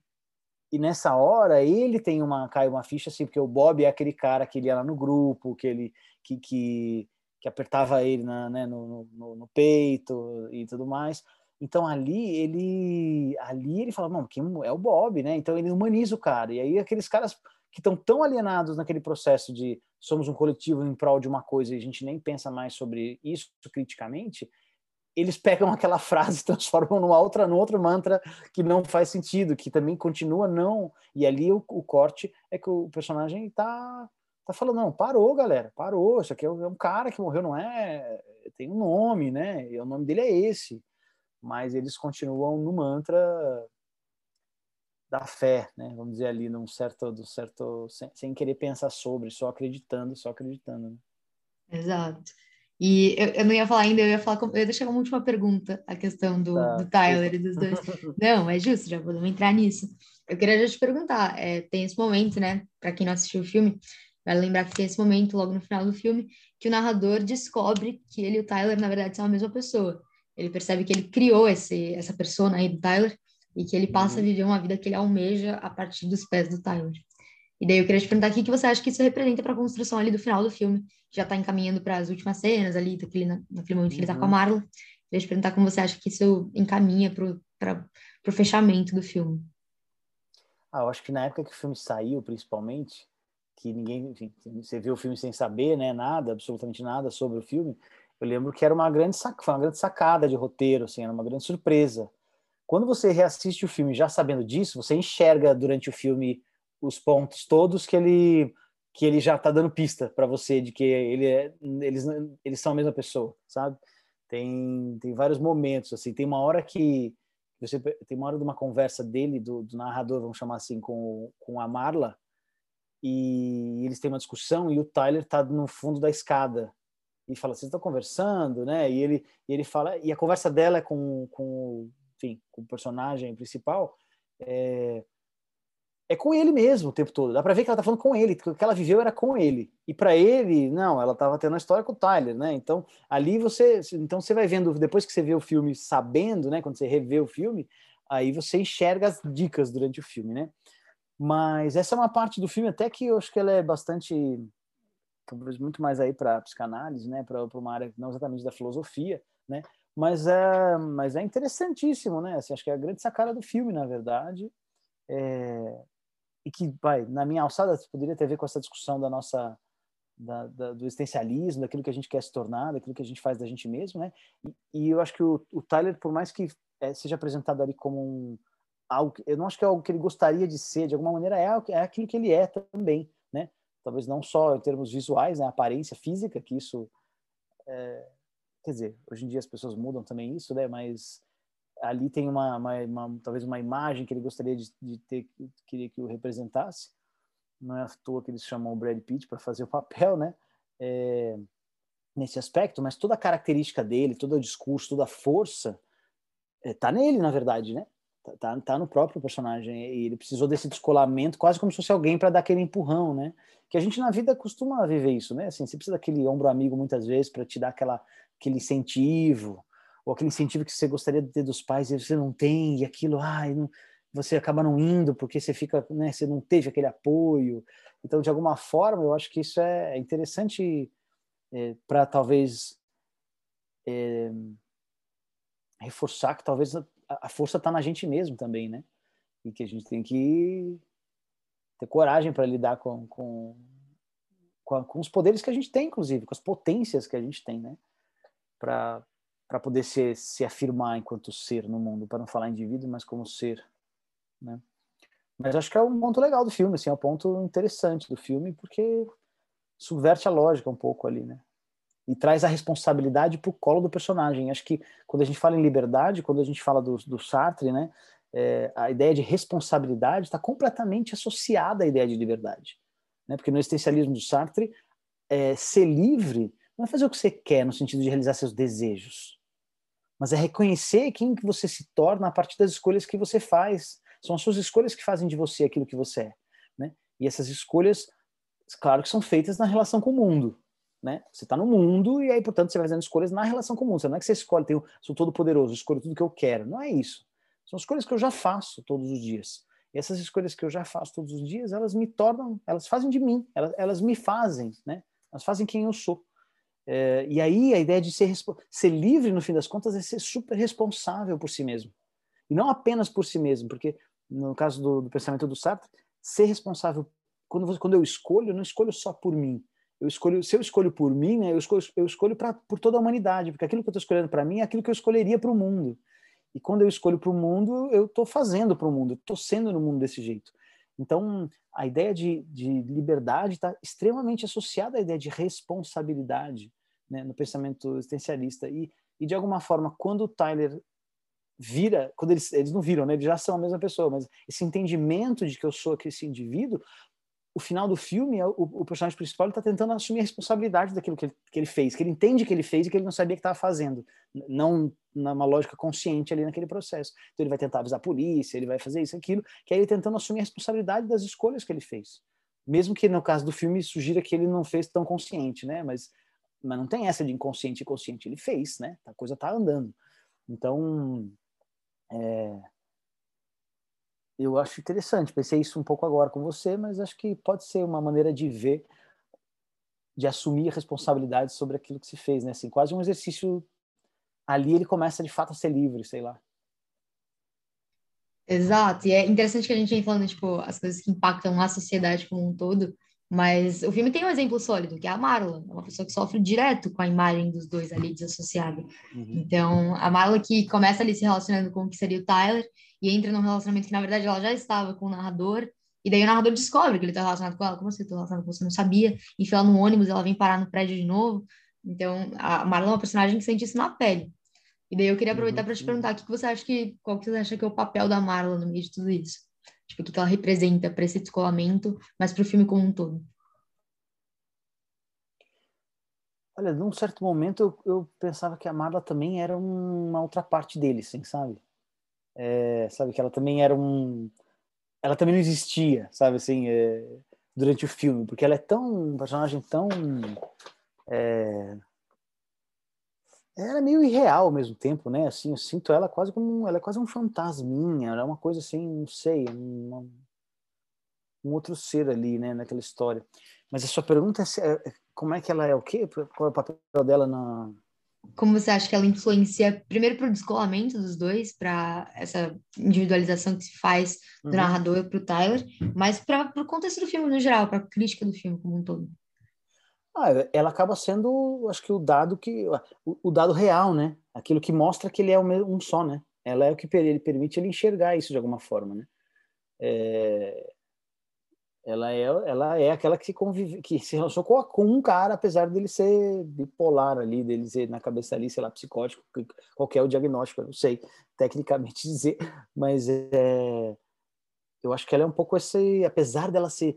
e nessa hora ele tem uma cai uma ficha assim, porque o Bob é aquele cara que ele lá no grupo, que ele que, que, que apertava ele na, né, no, no, no, peito e tudo mais. Então ali ele ali ele fala, não, quem é o Bob, né? Então ele humaniza o cara. E aí aqueles caras que estão tão alienados naquele processo de somos um coletivo em prol de uma coisa e a gente nem pensa mais sobre isso criticamente, eles pegam aquela frase e transformam numa outra, num outro mantra que não faz sentido, que também continua não. E ali o, o corte é que o personagem tá, tá falando, não, parou, galera, parou. Isso aqui é, é um cara que morreu, não é? Tem um nome, né? E o nome dele é esse. Mas eles continuam no mantra da fé, né? Vamos dizer ali, num certo, do certo sem, sem querer pensar sobre, só acreditando, só acreditando. Né? Exato. E eu, eu, não ia falar ainda, eu ia falar, eu ia deixar como última pergunta a questão do, tá. do Tyler e dos dois. não, é justo, já podemos entrar nisso. Eu queria já te perguntar, é, tem esse momento, né, para quem não assistiu o filme, vai lembrar que tem esse momento logo no final do filme que o narrador descobre que ele e o Tyler, na verdade, são a mesma pessoa. Ele percebe que ele criou esse, essa persona aí do Tyler e que ele passa uhum. a viver uma vida que ele almeja a partir dos pés do Tyler. E daí eu queria te perguntar o que você acha que isso representa para a construção ali do final do filme. Já está encaminhando para as últimas cenas ali, daquele, naquele momento que ele está com a uhum. Marla. Queria te perguntar como você acha que isso encaminha para o fechamento do filme. Ah, eu acho que na época que o filme saiu, principalmente, que ninguém, enfim, você viu o filme sem saber, né, nada, absolutamente nada sobre o filme, eu lembro que era uma grande, sac... uma grande sacada de roteiro, assim, era uma grande surpresa. Quando você reassiste o filme já sabendo disso, você enxerga durante o filme os pontos todos que ele que ele já está dando pista para você de que ele é, eles eles são a mesma pessoa, sabe? Tem tem vários momentos assim, tem uma hora que você tem uma hora de uma conversa dele do, do narrador, vamos chamar assim, com com a Marla, e eles têm uma discussão e o Tyler está no fundo da escada e fala, vocês estão conversando, né? E ele, e ele fala, e a conversa dela é com, com, enfim, com o personagem principal, é, é com ele mesmo o tempo todo. Dá para ver que ela tá falando com ele, que o que ela viveu era com ele. E para ele, não, ela tava tendo uma história com o Tyler, né? Então, ali você, então você vai vendo depois que você vê o filme sabendo, né, quando você revê o filme, aí você enxerga as dicas durante o filme, né? Mas essa é uma parte do filme até que eu acho que ela é bastante talvez muito mais aí para psicanálise, né, para uma área não exatamente da filosofia, né, mas é, mas é interessantíssimo, né, assim, acho que é a grande sacada do filme, na verdade, é, e que, vai, na minha alçada, poderia ter a ver com essa discussão da nossa, da, da, do existencialismo, daquilo que a gente quer se tornar, daquilo que a gente faz da gente mesmo, né, e, e eu acho que o, o Tyler, por mais que é, seja apresentado ali como um algo, eu não acho que é algo que ele gostaria de ser, de alguma maneira é, é aquilo que ele é também, né, talvez não só em termos visuais, né, aparência física, que isso, é, quer dizer, hoje em dia as pessoas mudam também isso, né, mas ali tem uma, uma, uma talvez uma imagem que ele gostaria de, de ter, queria que o representasse, não é à toa que eles chamam o Brad Pitt para fazer o papel, né, é, nesse aspecto, mas toda a característica dele, todo o discurso, toda a força, está é, nele, na verdade, né? Tá, tá, tá, no próprio personagem. E ele precisou desse descolamento, quase como se fosse alguém para dar aquele empurrão, né? Que a gente na vida costuma viver isso, né? Assim, você precisa daquele ombro amigo muitas vezes para te dar aquela, aquele incentivo, ou aquele incentivo que você gostaria de ter dos pais e você não tem, e aquilo, ai, não, você acaba não indo porque você fica, né? Você não teve aquele apoio. Então, de alguma forma, eu acho que isso é interessante é, para talvez é, reforçar que talvez a força está na gente mesmo também, né? E que a gente tem que ter coragem para lidar com, com, com, com, os poderes que a gente tem, inclusive, com as potências que a gente tem, né? Para poder se, se afirmar enquanto ser no mundo, para não falar indivíduo, mas como ser, né? Mas acho que é um ponto legal do filme, assim, é um ponto interessante do filme, porque subverte a lógica um pouco ali, né? e traz a responsabilidade para o colo do personagem. Acho que quando a gente fala em liberdade, quando a gente fala do, do Sartre, né, é, a ideia de responsabilidade está completamente associada à ideia de liberdade. Né? Porque no existencialismo do Sartre, é, ser livre não é fazer o que você quer no sentido de realizar seus desejos, mas é reconhecer quem que você se torna a partir das escolhas que você faz. São as suas escolhas que fazem de você aquilo que você é. Né? E essas escolhas, claro que são feitas na relação com o mundo né? Você está no mundo e aí, portanto, você vai fazendo escolhas na relação com o mundo. Você não é que você escolhe, eu sou todo poderoso, escolho tudo que eu quero. Não é isso. São escolhas que eu já faço todos os dias. E essas escolhas que eu já faço todos os dias, elas me tornam, elas fazem de mim, elas, elas me fazem, né? Elas fazem quem eu sou. É, e aí a ideia de ser, ser livre, no fim das contas, é ser super responsável por si mesmo. E não apenas por si mesmo, porque no caso do, do pensamento do Sartre, ser responsável, quando, quando eu escolho, eu não escolho só por mim, eu escolho, se eu escolho por mim, né, eu escolho, eu escolho pra, por toda a humanidade, porque aquilo que eu estou escolhendo para mim é aquilo que eu escolheria para o mundo. E quando eu escolho para o mundo, eu estou fazendo para o mundo, estou sendo no mundo desse jeito. Então, a ideia de, de liberdade está extremamente associada à ideia de responsabilidade né, no pensamento existencialista. E, e, de alguma forma, quando o Tyler vira, quando eles, eles não viram, né, eles já são a mesma pessoa, mas esse entendimento de que eu sou esse indivíduo o final do filme, é o, o personagem principal está tentando assumir a responsabilidade daquilo que ele, que ele, fez, que ele entende que ele fez e que ele não sabia que estava fazendo, não numa lógica consciente ali naquele processo. Então ele vai tentar avisar a polícia, ele vai fazer isso, aquilo, que é ele tentando assumir a responsabilidade das escolhas que ele fez. Mesmo que no caso do filme sugira que ele não fez tão consciente, né? Mas, mas não tem essa de inconsciente e consciente, ele fez, né? A coisa está andando. Então, é, eu acho interessante. Pensei isso um pouco agora com você, mas acho que pode ser uma maneira de ver, de assumir responsabilidade sobre aquilo que se fez, né? Assim, quase um exercício. Ali ele começa de fato a ser livre, sei lá. Exato, e é interessante que a gente vem falando, tipo, as coisas que impactam a sociedade como um todo, mas o filme tem um exemplo sólido, que é a Marla, é uma pessoa que sofre direto com a imagem dos dois ali desassociada. Uhum. Então, a Marla que começa ali se relacionando com o que seria o Tyler, e entra num relacionamento que, na verdade, ela já estava com o narrador, e daí o narrador descobre que ele está relacionado com ela. Como você está relacionado com você? Não sabia. Enfia ela no ônibus, ela vem parar no prédio de novo. Então, a Marla é uma personagem que sente isso na pele. E daí eu queria aproveitar uhum. para te perguntar, o que você acha que, qual que você acha que é o papel da Marla no meio de tudo isso? Tipo, o que ela representa para esse descolamento, mas para o filme como um todo? Olha, num certo momento eu, eu pensava que a Marla também era uma outra parte dele, assim, sabe? é, sabe que ela também era um ela também não existia sabe assim é, durante o filme porque ela é tão um personagem tão é, ela é meio irreal ao mesmo tempo né assim eu sinto ela quase como ela é quase um fantasminha ela é uma coisa assim não sei uma, um outro ser ali né naquela história mas a sua pergunta é, é como é que ela é o quê qual é o papel dela na como você acha que ela influencia, primeiro, para o descolamento dos dois, para essa individualização que se faz do uhum. narrador para o Tyler, mas para o contexto do filme no geral, para a crítica do filme como um todo? Ah, ela acaba sendo, acho que o dado que o, o, dado real, né? Aquilo que mostra que ele é um só, né? Ela é o que ele permite ele enxergar isso de alguma forma, né? É, ela é, ela é aquela que convive, que se relacionou com, com um cara, apesar dele ser bipolar ali, dele ser na cabeça ali, sei lá, psicótico, qualquer é o diagnóstico, eu não sei tecnicamente dizer, mas é, eu acho que ela é um pouco esse, apesar dela ser,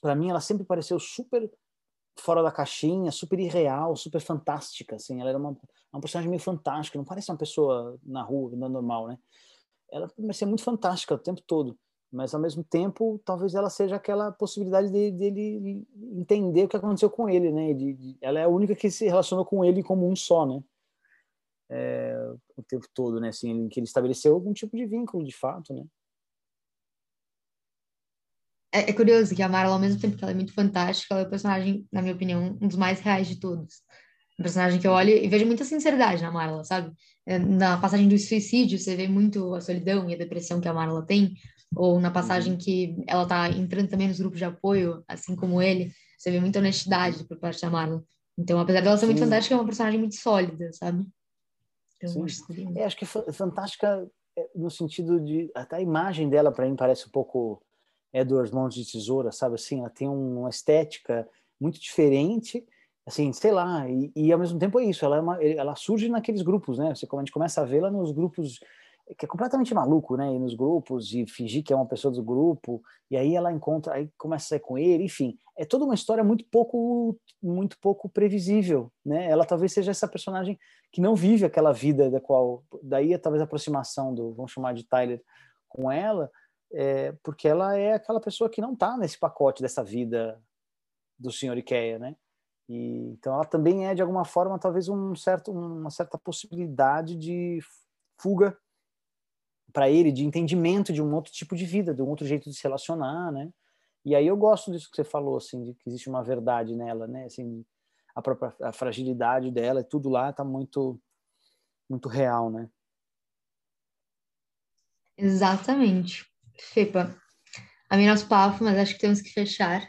para mim, ela sempre pareceu super fora da caixinha, super irreal, super fantástica, assim, ela era uma, uma personagem meio fantástica, não parece uma pessoa na rua, normal, né? Ela parecia muito fantástica o tempo todo mas ao mesmo tempo talvez ela seja aquela possibilidade dele de, de entender o que aconteceu com ele, né? De, de, ela é a única que se relacionou com ele como um só, né? É, o tempo todo, né? Assim, em que ele estabeleceu algum tipo de vínculo, de fato, né? É, é curioso que a Marla, ao mesmo tempo que ela é muito fantástica, ela é o personagem, na minha opinião, um dos mais reais de todos. Um personagem que eu olho e vejo muita sinceridade na Marla, sabe? É, na passagem do suicídio, você vê muito a solidão e a depressão que a Marla tem, ou na passagem uhum. que ela tá entrando também nos grupos de apoio, assim como ele, você vê muita honestidade por parte da Marlon. Então, apesar dela ser Sim. muito fantástica, é uma personagem muito sólida, sabe? Então, acho, é, acho que é fantástica no sentido de até a imagem dela para mim parece um pouco Edward Mãos de Tesoura, sabe assim, ela tem uma estética muito diferente, assim, sei lá, e, e ao mesmo tempo é isso, ela, é uma, ela surge naqueles grupos, né? Você a gente começa a vê-la nos grupos que é completamente maluco, né? Ir nos grupos e fingir que é uma pessoa do grupo, e aí ela encontra, aí começa a sair com ele, enfim, é toda uma história muito pouco, muito pouco previsível, né? Ela talvez seja essa personagem que não vive aquela vida da qual, daí é talvez a aproximação do, vamos chamar de Tyler com ela, é, porque ela é aquela pessoa que não está nesse pacote dessa vida do Senhor Ikea, né? E, então ela também é de alguma forma talvez um certo, uma certa possibilidade de fuga para ele de entendimento de um outro tipo de vida, de um outro jeito de se relacionar, né? E aí eu gosto disso que você falou, assim, de que existe uma verdade nela, né? Assim, a própria a fragilidade dela, tudo lá está muito, muito real, né? Exatamente. Fepa, a mim nosso papo, mas acho que temos que fechar.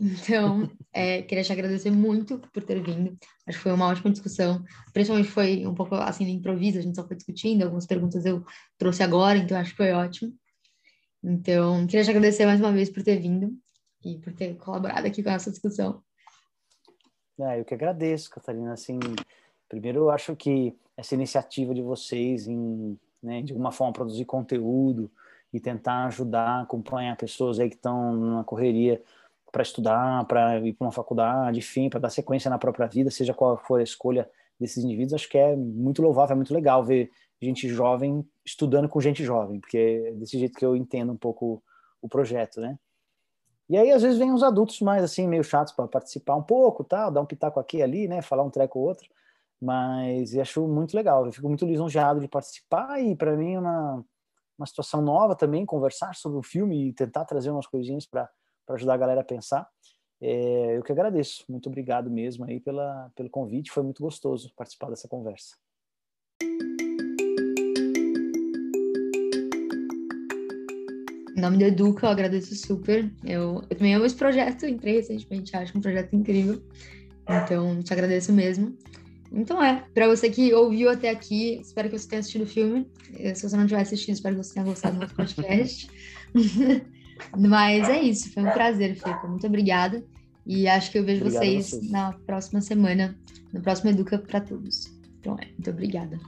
Então, é, queria te agradecer muito por ter vindo. Acho que foi uma ótima discussão. Principalmente foi um pouco assim, improviso, a gente só foi discutindo. Algumas perguntas eu trouxe agora, então acho que foi ótimo. Então, queria te agradecer mais uma vez por ter vindo e por ter colaborado aqui com a nossa discussão. É, eu que agradeço, Catarina. Assim, primeiro, eu acho que essa iniciativa de vocês em, né, de alguma forma, produzir conteúdo e tentar ajudar, acompanhar pessoas aí que estão numa correria para estudar, para ir para uma faculdade, enfim, para dar sequência na própria vida, seja qual for a escolha desses indivíduos, acho que é muito louvável, é muito legal ver gente jovem estudando com gente jovem, porque é desse jeito que eu entendo um pouco o projeto, né? E aí, às vezes, vem uns adultos mais, assim, meio chatos para participar um pouco, tal, dar um pitaco aqui ali, né? Falar um treco ou outro. Mas acho muito legal. Eu fico muito lisonjeado de participar e, para mim, é uma, uma situação nova também, conversar sobre o filme e tentar trazer umas coisinhas para ajudar a galera a pensar. É, eu que agradeço. Muito obrigado mesmo aí pela, pelo convite. Foi muito gostoso participar dessa conversa. Em nome do Educa, eu agradeço super. Eu, eu também amo esse projeto, entrei recentemente, acho um projeto incrível. Então, te agradeço mesmo. Então é, para você que ouviu até aqui, espero que você tenha assistido o filme. Eh, se você não tiver assistido, espero que você tenha gostado do nosso podcast. Mas é isso, foi um prazer, Felipe. Muito obrigada. E acho que eu vejo vocês, vocês na próxima semana, no próximo Educa para Todos. Então é, muito obrigada.